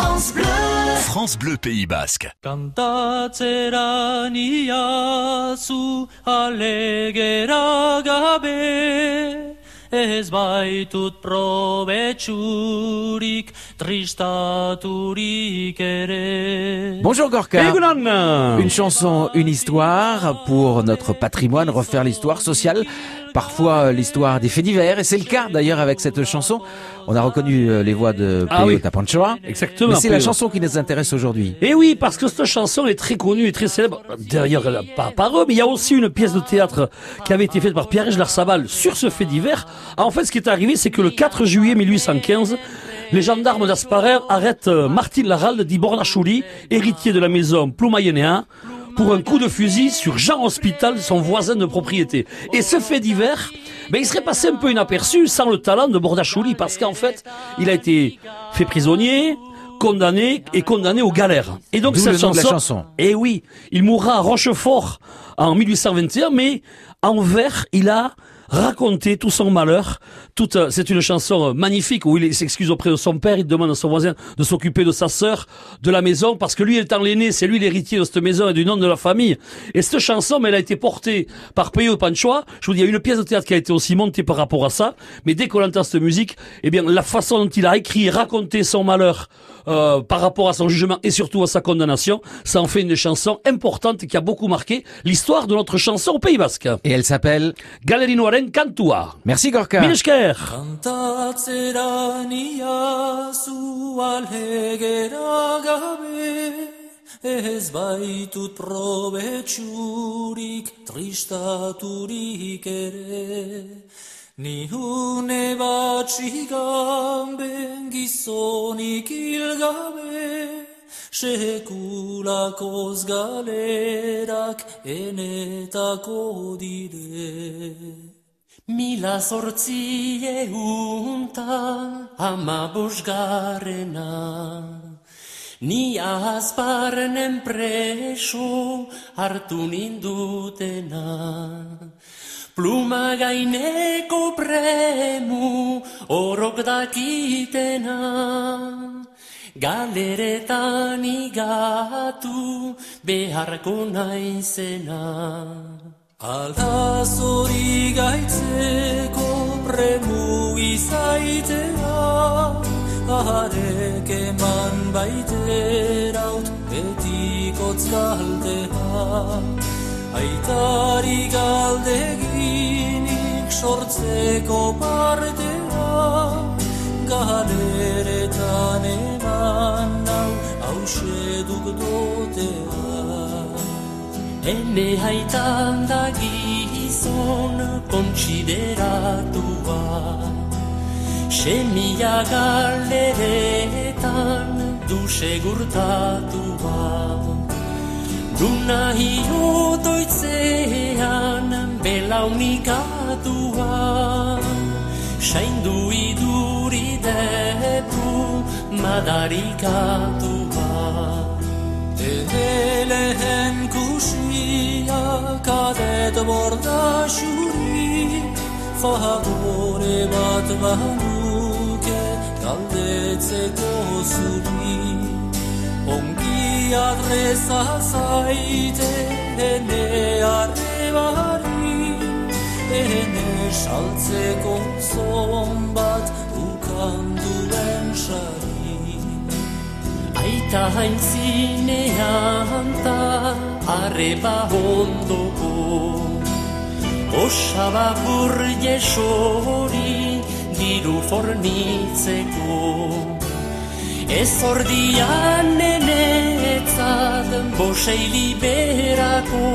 France Bleu. France Bleu Pays Basque. Kantatzera niazu alegera gabe Ez baitut probetxurik tristaturik ere Bonjour Gorka. Une chanson, une histoire pour notre patrimoine, refaire l'histoire sociale, parfois euh, l'histoire des faits divers, et c'est le cas d'ailleurs avec cette chanson. On a reconnu euh, les voix de Ah Peo oui. Tapanchoa. Exactement. Mais c'est la chanson qui nous intéresse aujourd'hui. Et oui, parce que cette chanson est très connue et très célèbre. A- pas par eux, mais il y a aussi une pièce de théâtre qui avait été faite par Pierre Larsabal sur ce fait divers. Ah, En fait, ce qui est arrivé, c'est que le 4 juillet 1815, les gendarmes d'Asparer arrêtent euh, Martin Laralde dit Bornachouli, héritier de la maison Ploumayennéen, pour un coup de fusil sur Jean Hospital, son voisin de propriété. Et ce fait divers, ben, il serait passé un peu inaperçu sans le talent de Bordachouli, parce qu'en fait, il a été fait prisonnier, condamné et condamné aux galères. Et donc cette de la chanson, chanson. eh oui, il mourra à Rochefort en 1821, mais en vers, il a raconté tout son malheur. Toute, euh, c'est une chanson euh, magnifique où il s'excuse auprès de son père, il demande à son voisin de s'occuper de sa sœur, de la maison, parce que lui étant l'aîné, c'est lui l'héritier de cette maison et du nom de la famille. Et cette chanson, mais elle a été portée par Peyo Panchoa. Je vous dis, il y a une pièce de théâtre qui a été aussi montée par rapport à ça. Mais dès qu'on entend cette musique, eh bien, la façon dont il a écrit et raconté son malheur, euh, par rapport à son jugement et surtout à sa condamnation, ça en fait une chanson importante qui a beaucoup marqué l'histoire de notre chanson au Pays Basque. Et elle s'appelle Galerinoaren Kantua. Merci Gorka. Mil esker. Kantatzera niazu alegera gabe Ez baitut probetxurik tristaturik ere Ni une batxigan gizonik hilgabe Sekulakoz galerak enetako dire Mila zortzi eunta ama bosgarrena Ni azparnen preso hartu nindutena. Pluma gaineko premu orok dakitena. Galeretan igatu beharko naizena Ala zori gaitzeko premu izaitea Arek eman baiteraut betikotz galdea Aitari galdeginik sortzeko partea Galeretan eman nau hause duk dotea Ene haitan da gizon kontsideratua Semia galeretan du segurtatua Duna hiotoitzean belaunikatua Saindu iduri depu madarikatua Lehen kusia kadet borda xuri Favore bat banuke galdetzeko zuri. Ongi adreza zaite ene arrebari Ene saltzeko zon bat ukan duen sari Aita haintzinean ta arreba ondoko. Osaba sori diru fornitzeko. Ez ordian nenetzat bosei liberako.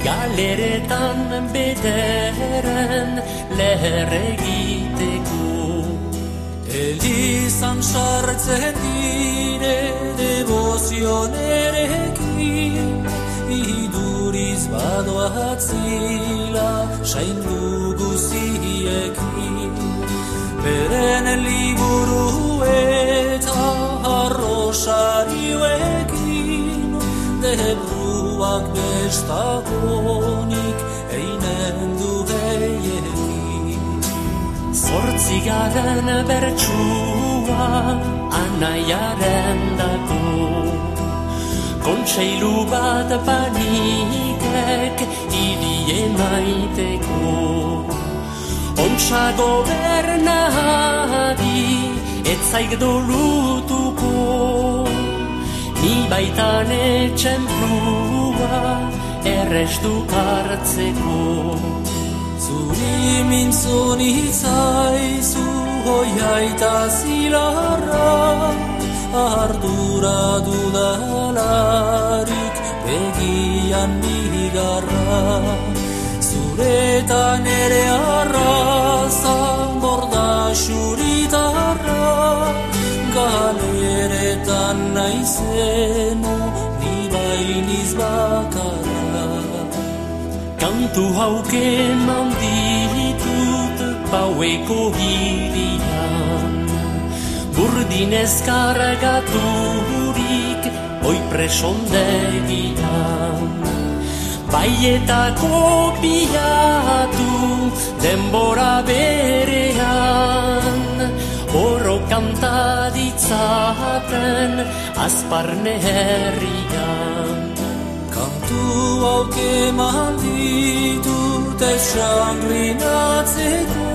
Galeretan bederen leher egiteko Elizan sartzen dire devozionerekin Iduriz badoatzila saindu guziekin Beren liburu eta arrosarioekin Debruak bestagonik Zortzigaren bertsua nahiaren dako Kontseilu bat panikek idie maiteko Ontsa gobernari etzaik dolutuko Ni baitan etxen plua errestu hartzeko Zuri mintzun izaizu hoia eta zilarra Ardura dudalarik begian bigarra Zuretan ere arraza borda xuritarra Galeretan naizenu Kantu hauke manditut paueko hirian Burdinez kargaturik oi presondegian Bai eta kopiatu denbora berean. Oro kantaditzaten azparne herrian Kantu hauke malditut esangrinatzeko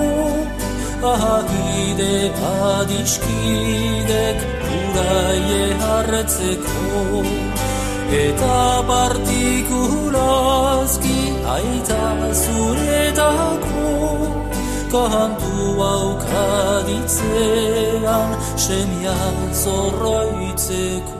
Ahagide adiskidek uraie hartzeko Eta partikulazki aita zuretako Kantu haukaditzean semia zorroitzeko